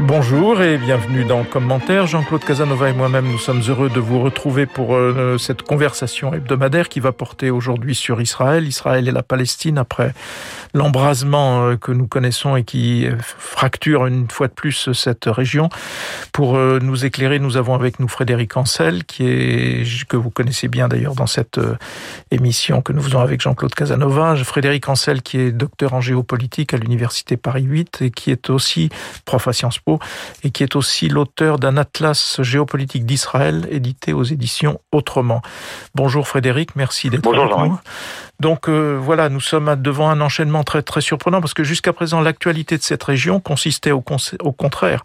Bonjour et bienvenue dans Commentaire. Jean-Claude Casanova et moi-même, nous sommes heureux de vous retrouver pour euh, cette conversation hebdomadaire qui va porter aujourd'hui sur Israël, Israël et la Palestine après l'embrasement euh, que nous connaissons et qui fracture une fois de plus cette région. Pour euh, nous éclairer, nous avons avec nous Frédéric Ancel, qui est que vous connaissez bien d'ailleurs dans cette émission que nous faisons avec Jean-Claude Casanova. Frédéric Ancel, qui est docteur en géopolitique à l'université Paris 8 et qui est aussi prof à Sciences Et qui est aussi l'auteur d'un atlas géopolitique d'Israël édité aux éditions Autrement. Bonjour Frédéric, merci d'être avec nous. Donc euh, voilà, nous sommes devant un enchaînement très très surprenant parce que jusqu'à présent l'actualité de cette région consistait au, au contraire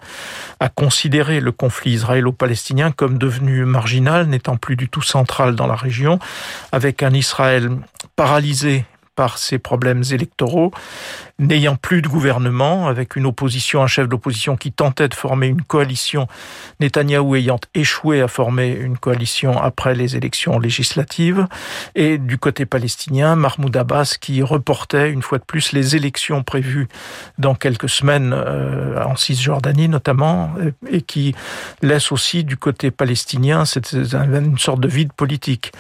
à considérer le conflit israélo-palestinien comme devenu marginal, n'étant plus du tout central dans la région, avec un Israël paralysé par ses problèmes électoraux, n'ayant plus de gouvernement, avec une opposition, un chef d'opposition qui tentait de former une coalition, Netanyahou ayant échoué à former une coalition après les élections législatives, et du côté palestinien, Mahmoud Abbas qui reportait une fois de plus les élections prévues dans quelques semaines euh, en Cisjordanie notamment, et qui laisse aussi du côté palestinien une sorte de vide politique,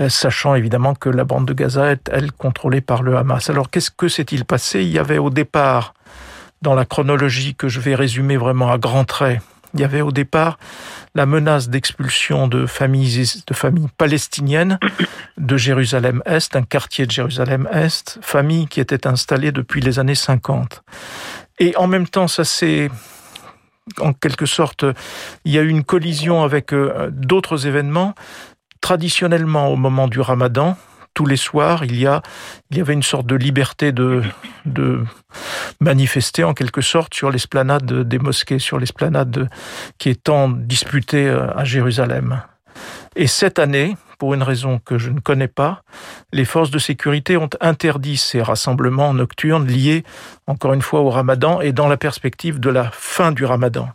euh, sachant évidemment que la bande de Gaza est, elle, contrôlée par le Hamas. Alors qu'est-ce que s'est-il passé y avait au départ, dans la chronologie que je vais résumer vraiment à grands traits, il y avait au départ la menace d'expulsion de familles, palestiniennes de Jérusalem-Est, un quartier de Jérusalem-Est, familles qui étaient installées depuis les années 50. Et en même temps, ça s'est en quelque sorte, il y a eu une collision avec euh, d'autres événements. Traditionnellement, au moment du ramadan, tous les soirs, il y avait une sorte de liberté de, de manifester en quelque sorte sur l'esplanade des mosquées, sur l'esplanade qui est tant disputée euh, à Jérusalem. Et cette année, pour une raison que je ne connais pas, les forces de sécurité ont interdit ces rassemblements nocturnes liés, encore une fois, au ramadan et dans la perspective de la fin du ramadan.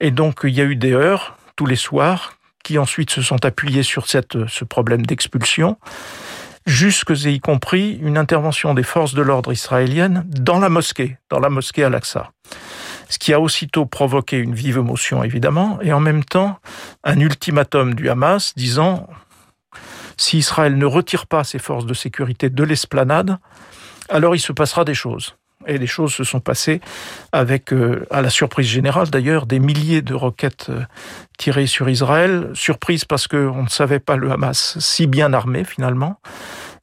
Et donc, il y a eu des heures, tous les soirs, qui ensuite se sont appuyés sur cette, ce problème d'expulsion jusque y compris une intervention des forces de l'ordre israéliennes dans la mosquée, dans la mosquée Al-Aqsa. Ce qui a aussitôt provoqué une vive émotion, évidemment, et en même temps un ultimatum du Hamas disant si Israël ne retire pas ses forces de sécurité de l'esplanade, alors il se passera des choses. Et les choses se sont passées avec, euh, à la surprise générale d'ailleurs, des milliers de roquettes euh, tirées sur Israël. Surprise parce qu'on ne savait pas le Hamas si bien armé finalement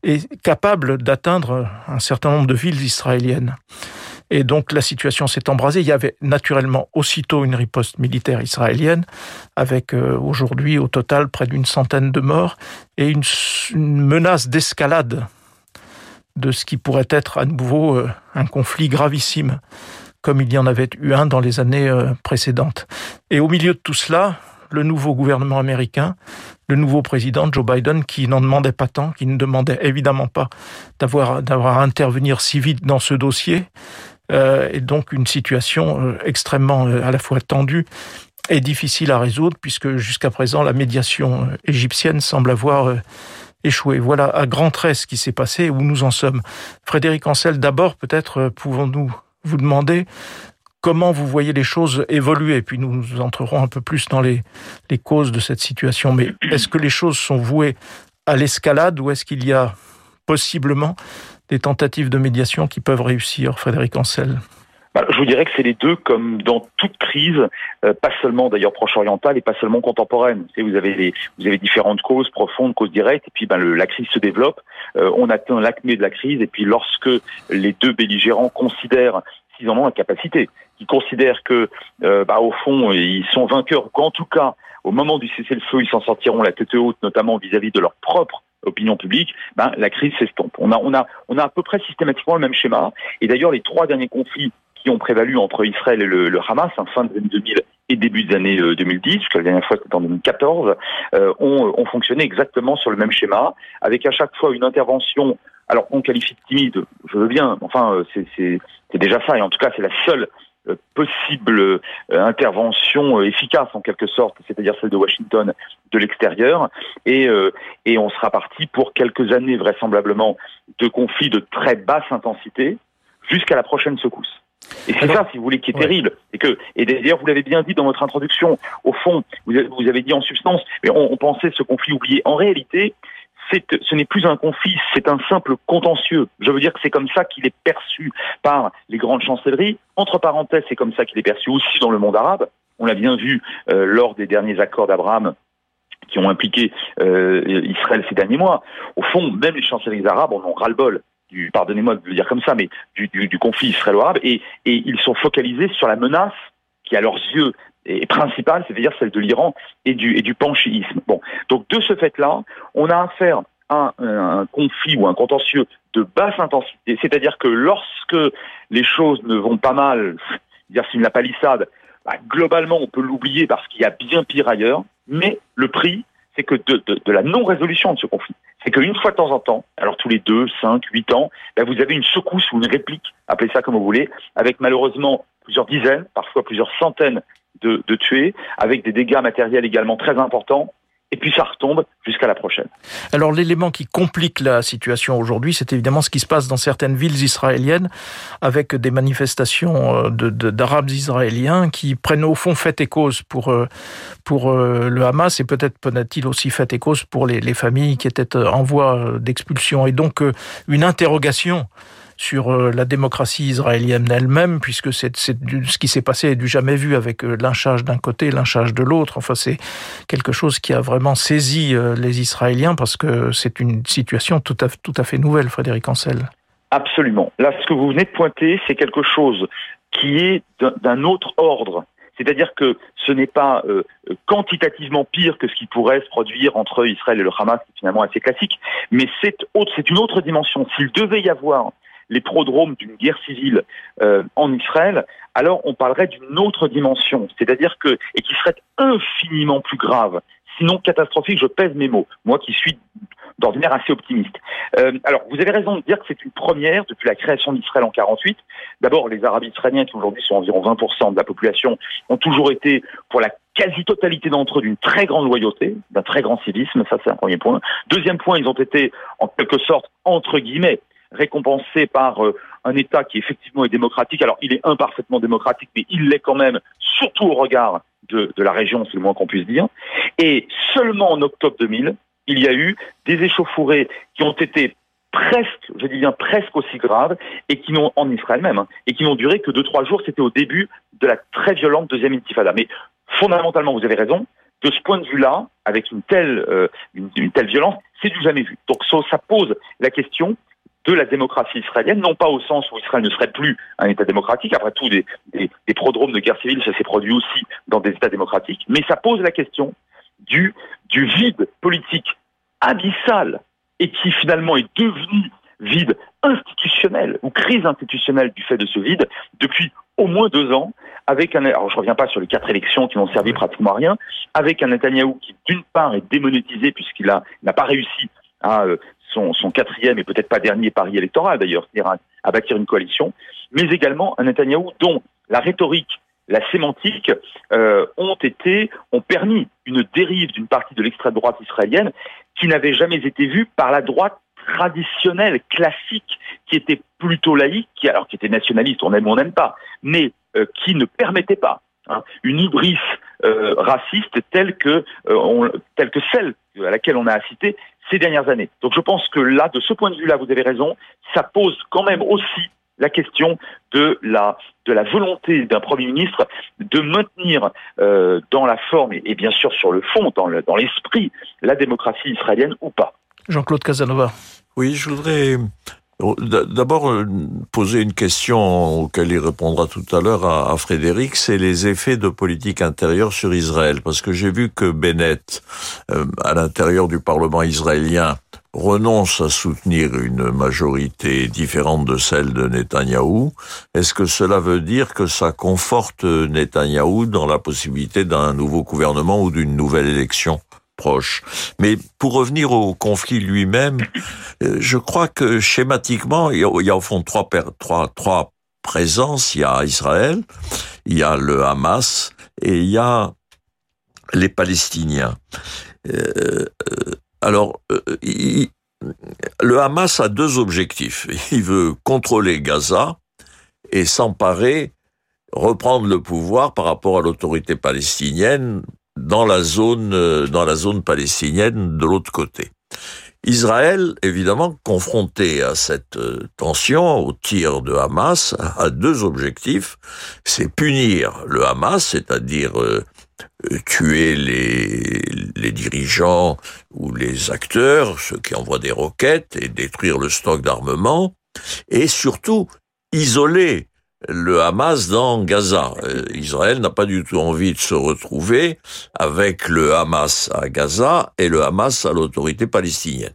et capable d'atteindre un certain nombre de villes israéliennes. Et donc la situation s'est embrasée. Il y avait naturellement aussitôt une riposte militaire israélienne, avec euh, aujourd'hui au total près d'une centaine de morts et une menace d'escalade de ce qui pourrait être à nouveau euh, un conflit gravissime, comme il y en avait eu un dans les années euh, précédentes. Et au milieu de tout cela, le nouveau gouvernement américain, le nouveau président Joe Biden, qui n'en demandait pas tant, qui ne demandait évidemment pas d'avoir à intervenir si vite dans ce dossier, euh, et donc une situation extrêmement à la fois tendue et difficile à résoudre, puisque jusqu'à présent la médiation égyptienne semble avoir échoué. Voilà à grands traits ce qui s'est passé, où nous en sommes. Frédéric Ancel, d'abord, peut-être euh, pouvons-nous vous demander comment vous voyez les choses évoluer, puis nous entrerons un peu plus dans les, les causes de cette situation. Mais est-ce que les choses sont vouées à l'escalade ou est-ce qu'il y a possiblement des tentatives de médiation qui peuvent réussir, Frédéric Ancel? Je vous dirais que c'est les deux, comme dans toute crise, euh, pas seulement d'ailleurs proche-orientale et pas seulement contemporaine. Vous, avez les, vous avez différentes causes profondes, causes directes, et puis ben, le, la crise se développe. Euh, on atteint l'acmé de la crise, et puis lorsque les deux belligérants considèrent qu'ils en ont la capacité, qu'ils considèrent que, euh, bah, au fond, ils sont vainqueurs, qu'en tout cas, au moment du cessez-le-feu, ils s'en sortiront la tête haute, notamment vis-à-vis de leur propre opinion publique, ben, la crise s'estompe. On a, on, a, on a à peu près systématiquement le même schéma. Et d'ailleurs, les trois derniers conflits qui ont prévalu entre Israël et le, Hamas, en fin des années 2000 et début des années 2010, puisque la dernière fois c'était en 2014, euh, ont, ont fonctionné exactement sur le même schéma, avec à chaque fois une intervention alors on qualifie de timide, je veux bien, enfin euh, c'est déjà ça, et en tout cas c'est la seule euh, possible euh, intervention efficace en quelque sorte, c'est-à-dire celle de Washington de l'extérieur, et, et on sera parti pour quelques années vraisemblablement de conflits de très basse intensité jusqu'à la prochaine secousse. Et c'est ça, si vous voulez, qui est terrible. Et que, et d'ailleurs, vous l'avez bien dit dans votre introduction. Au fond, vous avez, dit en substance, mais on, on pensait ce conflit oublié. En réalité, ce n'est plus un conflit, c'est un simple contentieux. Je veux dire que c'est comme ça qu'il est perçu par les grandes chancelleries. Entre parenthèses, c'est comme ça qu'il est perçu aussi dans le monde arabe. On l'a bien vu euh, lors des derniers accords d'Abraham qui ont impliqué euh, Israël ces derniers mois. Au fond, même les chancelleries arabes en ont ras-le-bol du, pardonnez-moi de le dire comme ça, mais du, du, conflit israélo-arabe, et, et ils sont focalisés sur la menace qui, à leurs yeux, est principale, c'est-à-dire celle de l'Iran et du, et du panchéisme. Bon, donc de ce fait-là, on a affaire à un, conflit ou un contentieux de basse intensité, c'est-à-dire que lorsque les choses ne vont pas mal, dire c'est la palissade, bah, globalement on peut l'oublier parce qu'il y a bien pire ailleurs, mais le prix, c'est que de, la non-résolution de ce conflit, c'est qu'une fois de temps en temps, alors tous les deux, cinq, huit ans, bah, vous avez une secousse ou une réplique, appelez ça comme vous voulez, avec malheureusement plusieurs dizaines, parfois plusieurs centaines de, tuer, avec des dégâts matériels également très importants, et puis ça retombe jusqu'à la prochaine. Alors l'élément qui complique la situation aujourd'hui, c'est évidemment ce qui se passe dans certaines villes israéliennes, avec des manifestations euh, d'Arabes israéliens qui prennent au fond fait et cause pour, euh, pour euh, le Hamas, et peut-être peut-il aussi fait et cause pour les familles qui étaient en voie d'expulsion. Et donc une interrogation sur euh, la démocratie israélienne elle-même, puisque ce qui s'est passé est du jamais vu avec euh, lynchage d'un côté, lynchage de l'autre. Enfin, c'est quelque chose qui a vraiment saisi euh, les Israéliens parce que c'est une situation tout à, tout à fait nouvelle, Frédéric Ancel. Absolument. Là, ce que vous venez de pointer, c'est quelque chose qui est d'un autre ordre. C'est-à-dire que ce n'est pas quantitativement pire que ce qui pourrait se produire entre Israël et le Hamas, qui est finalement assez classique, mais c'est une autre dimension. S'il devait y avoir les prodromes d'une guerre civile euh, en Israël, alors on parlerait d'une autre dimension, c'est-à-dire que et qui serait infiniment plus grave, sinon catastrophique. Je pèse mes mots, moi qui suis d'ordinaire assez optimiste. Euh, alors, vous avez raison de dire que c'est une première depuis la création d'Israël en 48. D'abord, les Arabes israéliens, qui aujourd'hui sont environ 20% de la population, ont toujours été, pour la quasi-totalité d'entre eux, d'une très grande loyauté, d'un très grand civisme, ça c'est un premier point. Deuxième point, ils ont été, en quelque sorte, entre guillemets, récompensé par euh, un État qui effectivement est démocratique. Alors il est imparfaitement démocratique, mais il l'est quand même, surtout au regard de, la région, c'est le moins qu'on puisse dire. Et seulement en octobre 2000, il y a eu des échauffourées qui ont été presque, je dis bien presque aussi graves, et qui n'ont, en Israël même, hein, et qui n'ont duré que deux, trois jours. C'était au début de la très violente deuxième intifada. Mais fondamentalement, vous avez raison, de ce point de vue-là, avec une telle, euh, une, telle violence, c'est du jamais vu. Donc ça pose la question de la démocratie israélienne, non pas au sens où Israël ne serait plus un État démocratique, après tout, des, des, prodromes de guerre civile, ça s'est produit aussi dans des États démocratiques, mais ça pose la question du, du vide politique abyssal et qui finalement est devenu vide institutionnel ou crise institutionnelle du fait de ce vide depuis au moins deux ans, avec un, alors je reviens pas sur les quatre élections qui n'ont servi pratiquement à rien, avec un Netanyahou qui d'une part est démonétisé puisqu'il n'a pas réussi à euh, son, quatrième et peut-être pas dernier pari électoral d'ailleurs, c'est-à-dire à, bâtir une coalition, mais également un Netanyahou dont la rhétorique, la sémantique euh, ont été, ont permis une dérive d'une partie de l'extrême droite israélienne qui n'avait jamais été vue par la droite traditionnelle, classique, qui était plutôt laïque, qui alors qui était nationaliste, on aime ou on n'aime pas, mais euh, qui ne permettait pas hein, une hybris euh, raciste telle que, telle que celle à laquelle on a assisté ces dernières années. Donc je pense que là, de ce point de vue-là, vous avez raison, ça pose quand même aussi la question de la de la volonté d'un premier ministre de maintenir euh, dans la forme et, bien sûr sur le fond, dans le, dans l'esprit, la démocratie israélienne ou pas. Jean-Claude Casanova. Oui, je voudrais d'abord, euh, poser une question auquel il répondra tout à l'heure à, Frédéric, c'est les effets de politique intérieure sur Israël. Parce que j'ai vu que Bennett, euh, à l'intérieur du Parlement israélien, renonce à soutenir une majorité différente de celle de Netanyahou. Est-ce que cela veut dire que ça conforte Netanyahou dans la possibilité d'un nouveau gouvernement ou d'une nouvelle élection? Proche. Mais pour revenir au conflit lui-même, euh, je crois que schématiquement, il y a, au fond trois, trois, trois présence. Il y a Israël, il y a le Hamas et il y a les Palestiniens. Euh, alors, le Hamas a deux objectifs. Il veut contrôler Gaza et s'emparer, reprendre le pouvoir par rapport à l'autorité palestinienne dans la zone, euh, dans la zone palestinienne de l'autre côté. Israël, évidemment, confronté à cette euh, tension, au tir de Hamas, a deux objectifs. C'est punir le Hamas, c'est-à-dire euh, tuer les, les dirigeants ou les acteurs, ceux qui envoient des roquettes, et détruire le stock d'armement, et surtout isoler le Hamas dans Gaza. Euh, Israël n'a pas du tout envie de se retrouver avec le Hamas à Gaza et le Hamas à l'autorité palestinienne.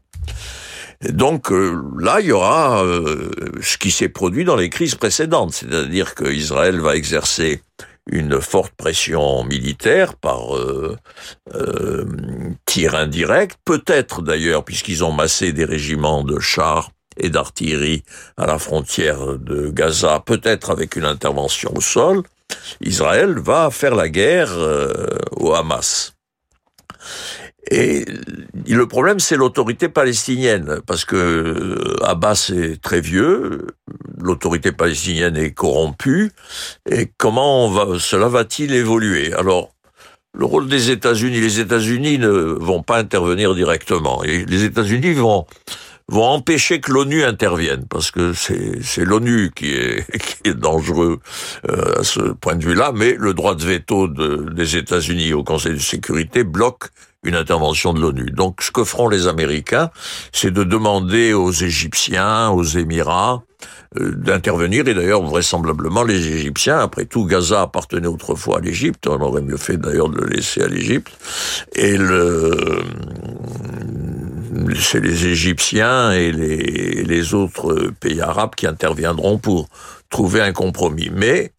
donc euh, là, il y aura euh, ce qui s'est produit dans les crises précédentes, c'est-à-dire que Israël va exercer une forte pression militaire par tir indirect, peut-être d'ailleurs, puisqu'ils ont massé des régiments de chars et d'artillerie à la frontière de Gaza, peut-être avec une intervention au sol, Israël va faire la guerre euh, au Hamas. Et le problème, c'est l'autorité palestinienne, parce que euh, Abbas est très vieux, l'autorité palestinienne est corrompue, et comment cela va-t-il évoluer? Alors, le rôle des États-Unis, les États-Unis ne vont pas intervenir directement, et les États-Unis vont vont empêcher que l'ONU intervienne, parce que c'est l'ONU qui est, qui est dangereux euh, à ce point de vue-là, mais le droit de veto de, des États-Unis au Conseil de sécurité bloque une intervention de l'ONU. Donc ce que feront les Américains, c'est de demander aux Égyptiens, aux Émirats, euh, d'intervenir. Et d'ailleurs, vraisemblablement, les Égyptiens, après tout, Gaza appartenait autrefois à l'Égypte. On aurait mieux fait d'ailleurs de le laisser à l'Égypte. Et le, c'est les Égyptiens et les, autres pays arabes qui interviendront pour trouver un compromis. Mais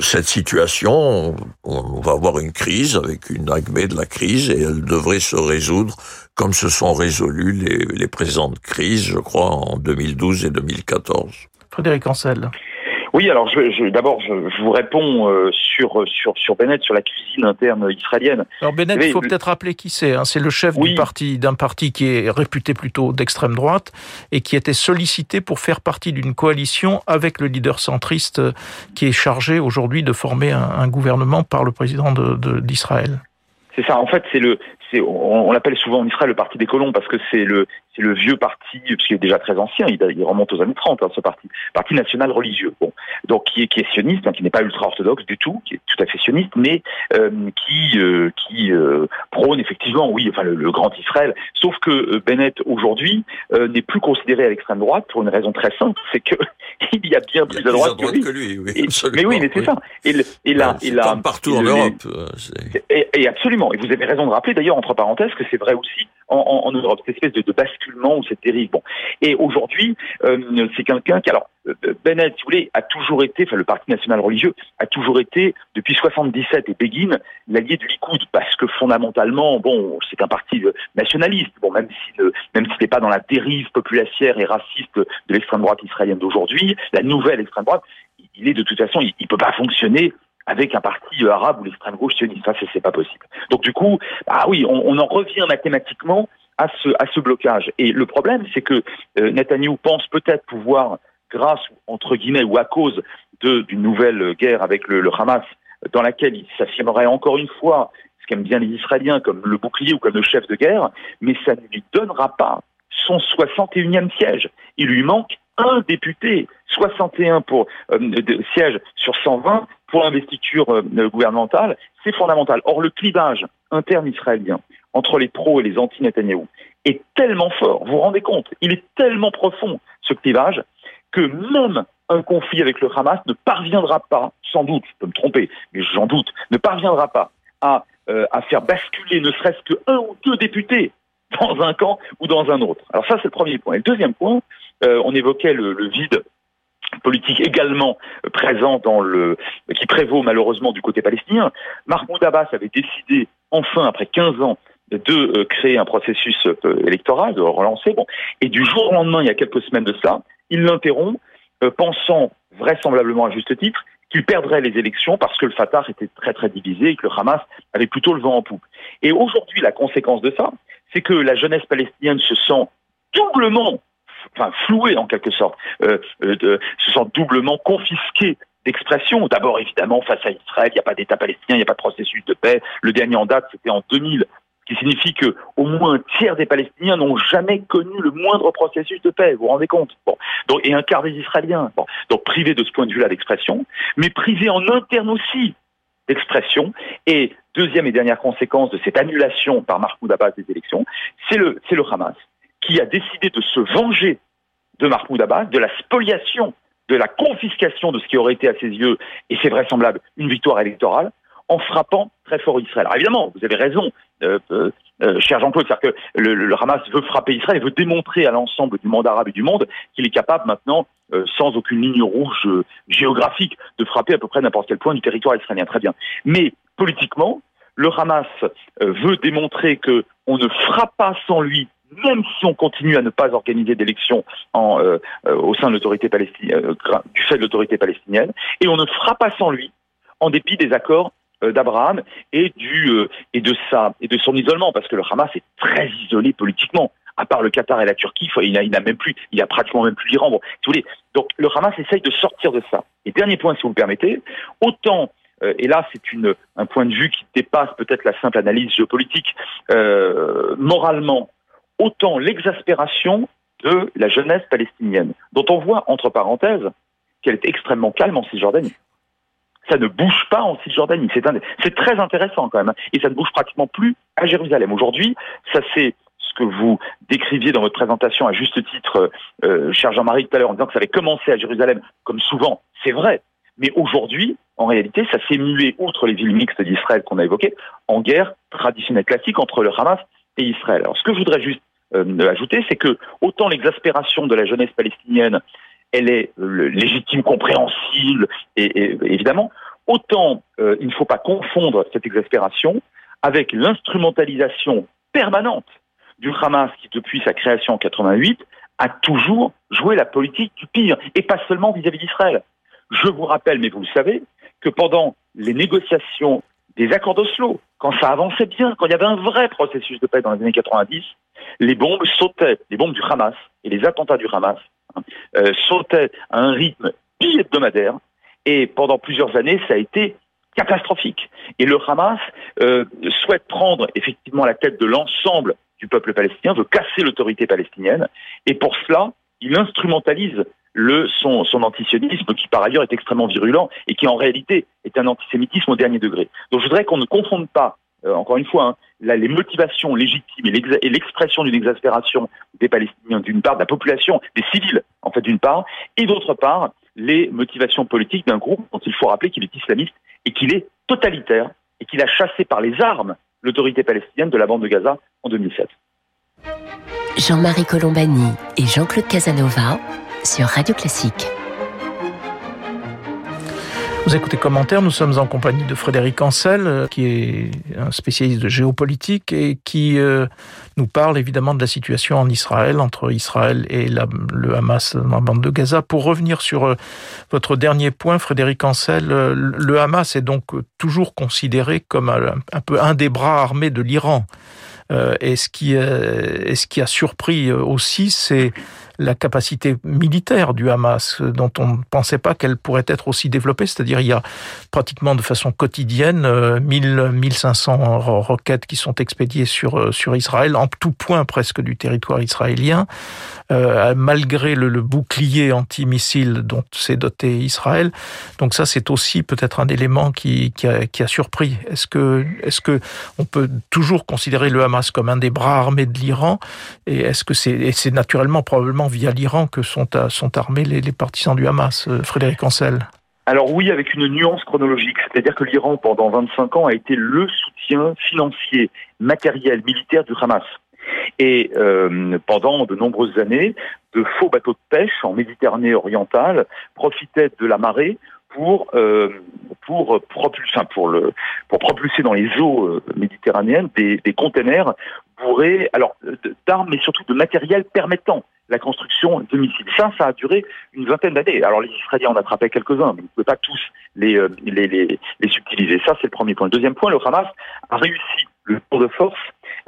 cette situation, on, va avoir une crise avec une acmé de la crise et elle devrait se résoudre comme se sont résolues les, les présentes crises, je crois, en 2012 et 2014. Frédéric Ancel. Oui, alors je, je, d'abord, je, je, vous réponds euh, sur, sur, sur Bennett, sur la cuisine interne israélienne. Alors Bennett, il faut peut-être rappeler qui c'est. Hein. C'est le chef oui. du parti, d'un parti qui est réputé plutôt d'extrême droite et qui était sollicité pour faire partie d'une coalition avec le leader centriste euh, qui est chargé aujourd'hui de former un, un, gouvernement par le président de, de, d'Israël. C'est ça. En fait, c'est le, on l'appelle souvent en Israël le parti des colons parce que c'est le, c'est le vieux parti, puisqu'il est déjà très ancien, il, il remonte aux années 30, hein, ce parti, parti national religieux. Bon, donc qui est, qui est sioniste, hein, qui n'est pas ultra orthodoxe du tout, qui est tout à fait sioniste, mais euh, qui, euh, qui euh, prône effectivement, oui, enfin le, le, grand Israël. Sauf que Bennett aujourd'hui n'est plus considéré à l'extrême droite pour une raison très simple, c'est que il y a bien plus à droite, droite, que lui. oui, et, mais oui, mais c'est oui. ça. Et, et là, et là, partout en Europe. Et, et, absolument. Et vous avez raison de rappeler, d'ailleurs, entre parenthèses, que c'est vrai aussi en, en, en Europe, cette espèce de, de où c'est terrible. Bon. Et aujourd'hui, euh, c'est quelqu'un qui, alors, euh, Bennett, si vous voulez, a toujours été, enfin, le Parti national religieux a toujours été, depuis 77 et Begin, l'allié du Likoud, parce que fondamentalement, bon, c'est un parti nationaliste, bon, même si même s'il n'est pas dans la dérive populacière et raciste de l'extrême droite israélienne d'aujourd'hui, la nouvelle extrême droite, il est de toute façon, il, ne peut pas fonctionner avec un parti arabe ou l'extrême gauche sioniste. Ça, c'est pas possible. Donc du coup, ah oui, on en revient mathématiquement à ce, à ce blocage. Et le problème, c'est que euh, Netanyahu pense peut-être pouvoir, grâce, entre guillemets, ou à cause d'une nouvelle guerre avec le, le, Hamas, dans laquelle il s'affirmerait encore une fois, ce qu'aiment bien les Israéliens, comme le bouclier ou comme le chef de guerre, mais ça ne lui donnera pas son 61e siège. Il lui manque un député, 61 pour euh, de, sièges sur 120 pour l'investiture euh, gouvernementale, c'est fondamental. Or, le clivage interne israélien entre les pros et les anti-Netanyahou est tellement fort, vous vous rendez compte, il est tellement profond, ce clivage, que même un conflit avec le Hamas ne parviendra pas, sans doute, je peux me tromper, mais j'en doute, ne parviendra pas à, euh, à faire basculer ne serait-ce que un ou deux députés dans un camp ou dans un autre. Alors ça, c'est le premier point. Et le deuxième point, euh, on évoquait le, le vide politique également présent dans le qui prévaut malheureusement du côté palestinien. Mahmoud Abbas avait décidé enfin après 15 ans de euh, créer un processus euh, électoral, de relancer. Bon, et du jour au lendemain, il y a quelques semaines de cela, il l'interrompt pensant vraisemblablement à juste titre qu'il perdrait les élections parce que le Fatah était très très divisé et que le Hamas avait plutôt le vent en poupe. Et aujourd'hui, la conséquence de ça, c'est que la jeunesse palestinienne se sent doublement, enfin flouée en quelque sorte, euh, euh, se sent doublement confisquée d'expression. D'abord, évidemment, face à Israël, il n'y a pas d'État palestinien, il n'y a pas de processus de paix. Le dernier en date, c'était en 2000 ce qui signifie que au moins un tiers des Palestiniens n'ont jamais connu le moindre processus de paix. Vous vous rendez compte? Et un quart des Israéliens. Donc privés de ce point de vue-là d'expression, mais privés en interne aussi d'expression. Et deuxième et dernière conséquence de cette annulation par Mahmoud Abbas des élections, c'est le, c'est le Hamas qui a décidé de se venger de Mahmoud Abbas, de la spoliation de la confiscation de ce qui aurait été à ses yeux, et c'est vraisemblable, une victoire électorale, en frappant très fort Israël. Alors évidemment, vous avez raison, euh, euh, euh cher Jean-Claude, c'est-à-dire que le, Hamas veut frapper Israël et veut démontrer à l'ensemble du monde arabe et du monde qu'il est capable maintenant, euh, sans aucune ligne rouge géographique, de frapper à peu près n'importe quel point du territoire israélien. Très bien. Mais politiquement, le Hamas veut démontrer que on ne fera pas sans lui même si on continue à ne pas organiser d'élections euh, euh, au sein de l'autorité palestinienne, euh, du fait de l'autorité palestinienne, et on ne fera pas sans lui, en dépit des accords d'Abraham et du et de et de son isolement, parce que le Hamas est très isolé politiquement. À part le Qatar et la Turquie, il n'a a même plus, il a pratiquement même plus l'Iran. Bon, si vous donc le Hamas essaye de sortir de ça. Et dernier point, si vous me permettez, autant et là c'est une un point de vue qui dépasse peut-être la simple analyse géopolitique. moralement, autant l'exaspération de la jeunesse palestinienne, dont on voit, entre parenthèses, qu'elle est extrêmement calme en Cisjordanie. Ça ne bouge pas en Cisjordanie. C'est très intéressant quand même. Hein. Et ça ne bouge pratiquement plus à Jérusalem. Aujourd'hui, ça c'est ce que vous décriviez dans votre présentation à juste titre, euh, cher Jean-Marie, tout à l'heure, en disant que ça avait commencé à Jérusalem, comme souvent, c'est vrai. Mais aujourd'hui, en réalité, ça s'est mué, outre les villes mixtes d'Israël qu'on a évoquées, en guerre traditionnelle classique entre le Hamas et Israël. Alors ce que je voudrais juste euh, ajouter, c'est que autant l'exaspération de la jeunesse palestinienne, elle est euh, légitime, compréhensible, et, évidemment, autant euh, il ne faut pas confondre cette exaspération avec l'instrumentalisation permanente du Hamas qui, depuis sa création en 88, a toujours joué la politique du pire, et pas seulement vis-à-vis d'Israël. Je vous rappelle, mais vous le savez, que pendant les négociations des accords d'Oslo, quand ça avançait bien, quand il y avait un vrai processus de paix dans les années 90, les bombes sautaient, les bombes du Hamas et les attentats du Hamas euh, sautaient à un rythme bi-hebdomadaire. Et pendant plusieurs années, ça a été catastrophique. Et le Hamas euh, souhaite prendre effectivement la tête de l'ensemble du peuple palestinien, veut casser l'autorité palestinienne. Et pour cela, il instrumentalise le, son, son antisionisme, qui par ailleurs est extrêmement virulent et qui en réalité est un antisémitisme au dernier degré. Donc je voudrais qu'on ne confonde pas, euh, encore une fois, hein, les motivations légitimes et l'expression d'une exaspération des Palestiniens d'une part, de la population, des civils en fait d'une part, et d'autre part, les motivations politiques d'un groupe dont il faut rappeler qu'il est islamiste et qu'il est totalitaire et qu'il a chassé par les armes l'autorité palestinienne de la bande de Gaza en 2007. Jean-Marie Colombani et Jean-Claude Casanova sur Radio Classique. Vous écoutez commentaire, nous sommes en compagnie de Frédéric Ancel, euh, qui est un spécialiste de géopolitique et qui euh, nous parle évidemment de la situation en Israël, entre Israël et le Hamas dans la bande de Gaza. Pour revenir sur euh, votre dernier point, Frédéric Ancel, le Hamas est donc toujours considéré comme un peu un des bras armés de l'Iran. Et ce qui, et ce qui a surpris aussi, c'est la capacité militaire du Hamas, dont on ne pensait pas qu'elle pourrait être aussi développée. C'est-à-dire, il y a pratiquement de façon quotidienne 1000, 1500 roquettes qui sont expédiées sur, euh, sur Israël, en tout point presque du territoire israélien, euh, malgré le, bouclier antimissile dont s'est doté Israël. Donc ça, c'est aussi peut-être un élément qui, qui, a, qui a surpris. Est-ce que, est-ce que on peut toujours considérer le Hamas comme un des bras armés de l'Iran? Et est-ce que c'est, et c'est naturellement probablement via l'Iran que sont, sont armés les, partisans du Hamas, euh, Frédéric Ancel alors oui, avec une nuance chronologique, c'est-à-dire que l'Iran, pendant 25 ans, a été le soutien financier, matériel, militaire du Hamas. Et euh, pendant de nombreuses années, de faux bateaux de pêche en Méditerranée orientale profitaient de la marée pour euh, pour propulser, pour le pour propulser dans les eaux euh, méditerranéennes des, des containers bourrés alors d'armes mais surtout de matériel permettant la construction de missiles. Ça, ça a duré une vingtaine d'années. Alors les Israéliens en attrapaient quelques-uns, mais ils ne pouvaient pas tous les, euh, les, les, les subtiliser. Ça, c'est le premier point. Le deuxième point, le Hamas a réussi le tour de force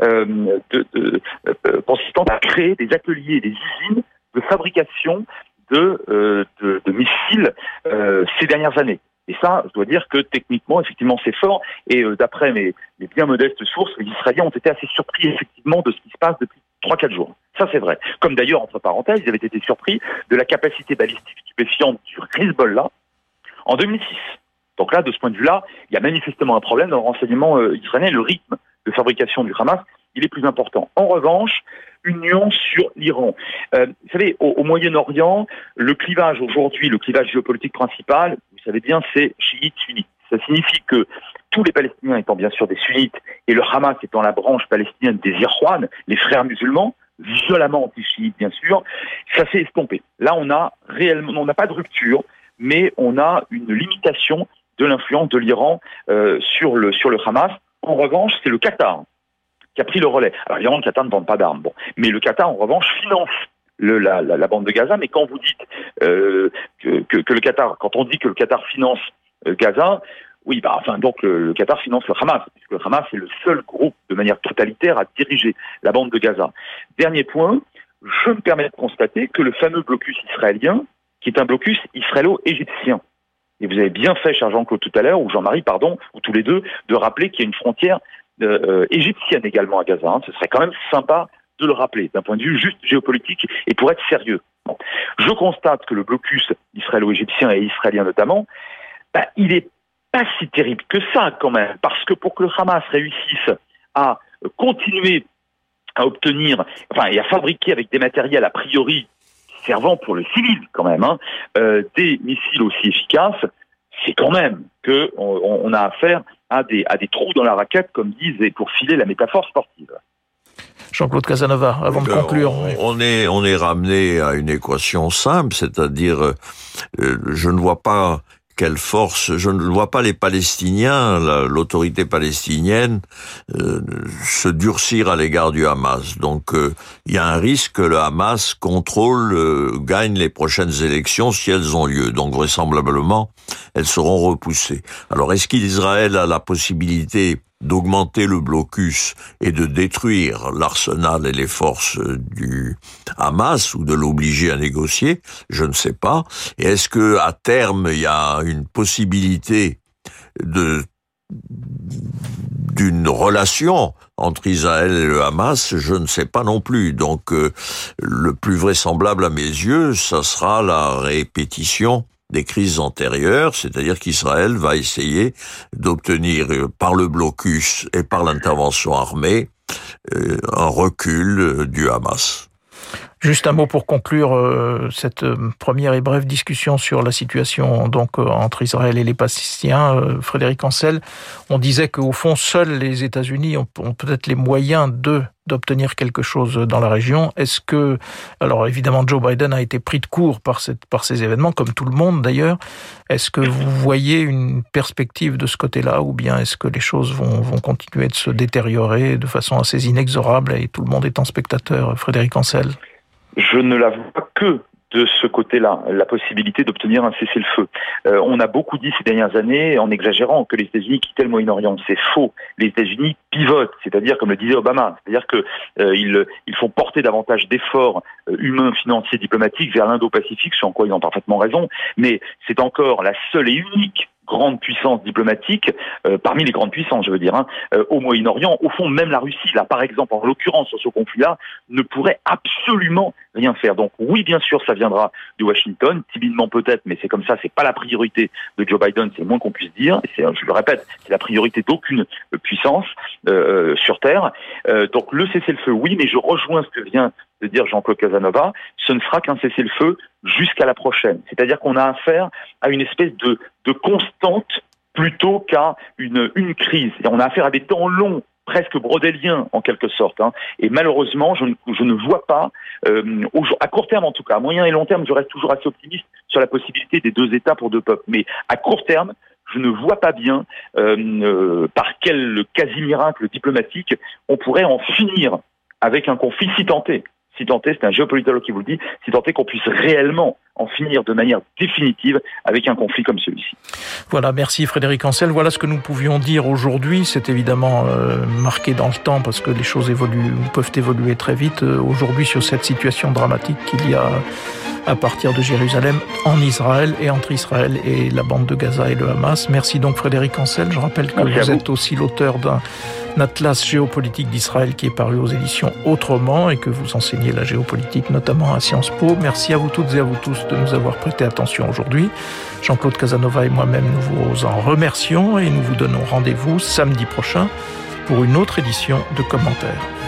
euh, de, de, euh, consistant à créer des ateliers, des usines de fabrication de, euh, de, missiles euh, ces dernières années. Et ça, je dois dire que techniquement, effectivement, c'est fort. Et euh, d'après mes, mes, bien modestes sources, les Israéliens ont été assez surpris, effectivement, de ce qui se passe depuis 3-4 jours. Ça, c'est vrai. Comme d'ailleurs, entre parenthèses, ils avaient été surpris de la capacité balistique stupéfiante du Hezbollah en 2006. Donc là, de ce point de vue-là, il y a manifestement un problème dans le renseignement israélien. Le rythme de fabrication du Hamas, il est plus important. En revanche, nuance sur l'Iran. Euh, vous savez, au, au Moyen-Orient, le clivage aujourd'hui, le clivage géopolitique principal, vous savez bien, c'est chiite-sunnite. Ça signifie que tous les Palestiniens étant bien sûr des sunnites et le Hamas étant la branche palestinienne des Irwan, les frères musulmans, violemment anti-chiites bien sûr, ça s'est estompé. Là, on a réellement, on n'a pas de rupture, mais on a une limitation de l'influence de l'Iran euh, sur le sur le Hamas. En revanche, c'est le Qatar qui a pris le relais. Alors évidemment, le Qatar ne vend pas d'armes, bon, mais le Qatar en revanche finance la, bande de Gaza. Mais quand vous dites euh, que, le Qatar, quand on dit que le Qatar finance euh, Gaza, oui, bah, enfin, donc le, le, Qatar finance le Hamas, puisque le Hamas est le seul groupe de manière totalitaire à diriger la bande de Gaza. Dernier point, je me permets de constater que le fameux blocus israélien, qui est un blocus israélo-égyptien, et vous avez bien fait, cher Jean-Claude, tout à l'heure, ou Jean-Marie, pardon, ou tous les deux, de rappeler qu'il y a une frontière euh, égyptienne également à Gaza. Hein. Ce serait quand même sympa de le rappeler, d'un point de vue juste géopolitique et pour être sérieux. Je constate que le blocus israélo-égyptien et israélien notamment, bah, il est pas si terrible que ça quand même, parce que pour que le Hamas réussisse à continuer à obtenir, enfin, et à fabriquer avec des matériels a priori servant pour le civil quand même, hein, euh, des missiles aussi efficaces, c'est quand même que on, on, a affaire à des, à des trous dans la raquette, comme disent, et pour filer la métaphore sportive. Jean-Claude Casanova, avant de conclure. On, on, est, on est ramené à une équation simple, c'est-à-dire, euh, je ne vois pas quelle force Je ne vois pas les Palestiniens, l'autorité palestinienne, euh, se durcir à l'égard du Hamas. Donc euh, il y a un risque que le Hamas contrôle, euh, gagne les prochaines élections si elles ont lieu. Donc vraisemblablement, elles seront repoussées. Alors est-ce qu'Israël a la possibilité d'augmenter le blocus et de détruire l'arsenal et les forces du Hamas ou de l'obliger à négocier, je ne sais pas. Est-ce que à terme il y a une possibilité d'une relation entre Israël et le Hamas, je ne sais pas non plus. Donc euh, le plus vraisemblable à mes yeux, ça sera la répétition des crises antérieures, c'est-à-dire qu'Israël va essayer d'obtenir euh, par le blocus et par l'intervention armée euh, un recul euh, du Hamas. Juste un mot pour conclure euh, cette première et brève discussion sur la situation donc entre Israël et les Palestiniens. Euh, Frédéric Ancel, on disait qu'au fond, seuls les États-Unis ont, peut-être les moyens de d'obtenir quelque chose dans la région. Est-ce que, alors évidemment, Joe Biden a été pris de court par, par ces événements, comme tout le monde d'ailleurs. Est-ce que vous voyez une perspective de ce côté-là, ou bien est-ce que les choses vont, vont continuer de se détériorer de façon assez inexorable et tout le monde étant spectateur Frédéric Ancel? Je ne la vois que de ce côté-là, la possibilité d'obtenir un cessez-le-feu. Euh, on a beaucoup dit ces dernières années, en exagérant, que les États-Unis quittaient le Moyen-Orient. C'est faux. Les États-Unis pivotent, c'est-à-dire, comme le disait Obama, c'est-à-dire qu'ils euh, font porter davantage d'efforts euh, humains, financiers, diplomatiques vers l'Indo-Pacifique, sur quoi ils ont parfaitement raison. Mais c'est encore la seule et unique grande puissance diplomatique, euh, parmi les grandes puissances, je veux dire, hein, euh, au Moyen-Orient. Au fond, même la Russie, là, par exemple, en l'occurrence sur ce conflit-là, ne pourrait absolument rien faire. Donc oui, bien sûr, ça viendra de Washington, timidement peut-être, mais c'est comme ça, c'est pas la priorité de Joe Biden, c'est le moins qu'on puisse dire. Et je le répète, c'est la priorité d'aucune puissance euh, sur Terre. Euh, donc le cessez-le-feu, oui, mais je rejoins ce que vient de dire Jean-Claude Casanova, ce ne sera qu'un cessez-le-feu jusqu'à la prochaine. C'est-à-dire qu'on a affaire à une espèce de, de constante plutôt qu'à une, une crise. Et on a affaire à des temps longs presque brodélien en quelque sorte. Hein. Et malheureusement, je, je, ne vois pas, euh, à court terme en tout cas, à moyen et long terme, je reste toujours assez optimiste sur la possibilité des deux États pour deux peuples. Mais à court terme, je ne vois pas bien euh, euh, par quel quasi-miracle diplomatique on pourrait en finir avec un conflit si tenté. Si tenté, c'est un géopolitologue qui vous le dit, si tenté qu'on puisse réellement en finir de manière définitive avec un conflit comme celui-ci. Voilà, merci Frédéric Ancel. Voilà ce que nous pouvions dire aujourd'hui. C'est évidemment euh, marqué dans le temps parce que les choses évoluent, peuvent évoluer très vite. Euh, aujourd'hui, sur cette situation dramatique qu'il y a à partir de Jérusalem en Israël et entre Israël et la bande de Gaza et le Hamas. Merci donc Frédéric Ancel. Je rappelle que vous êtes aussi l'auteur d'un atlas géopolitique d'Israël qui est paru aux éditions Autrement et que vous enseignez la géopolitique notamment à Sciences Po. Merci à vous toutes et à vous tous de nous avoir prêté attention aujourd'hui. Jean-Claude Casanova et moi-même nous vous en remercions et nous vous donnons rendez-vous samedi prochain pour une autre édition de commentaires.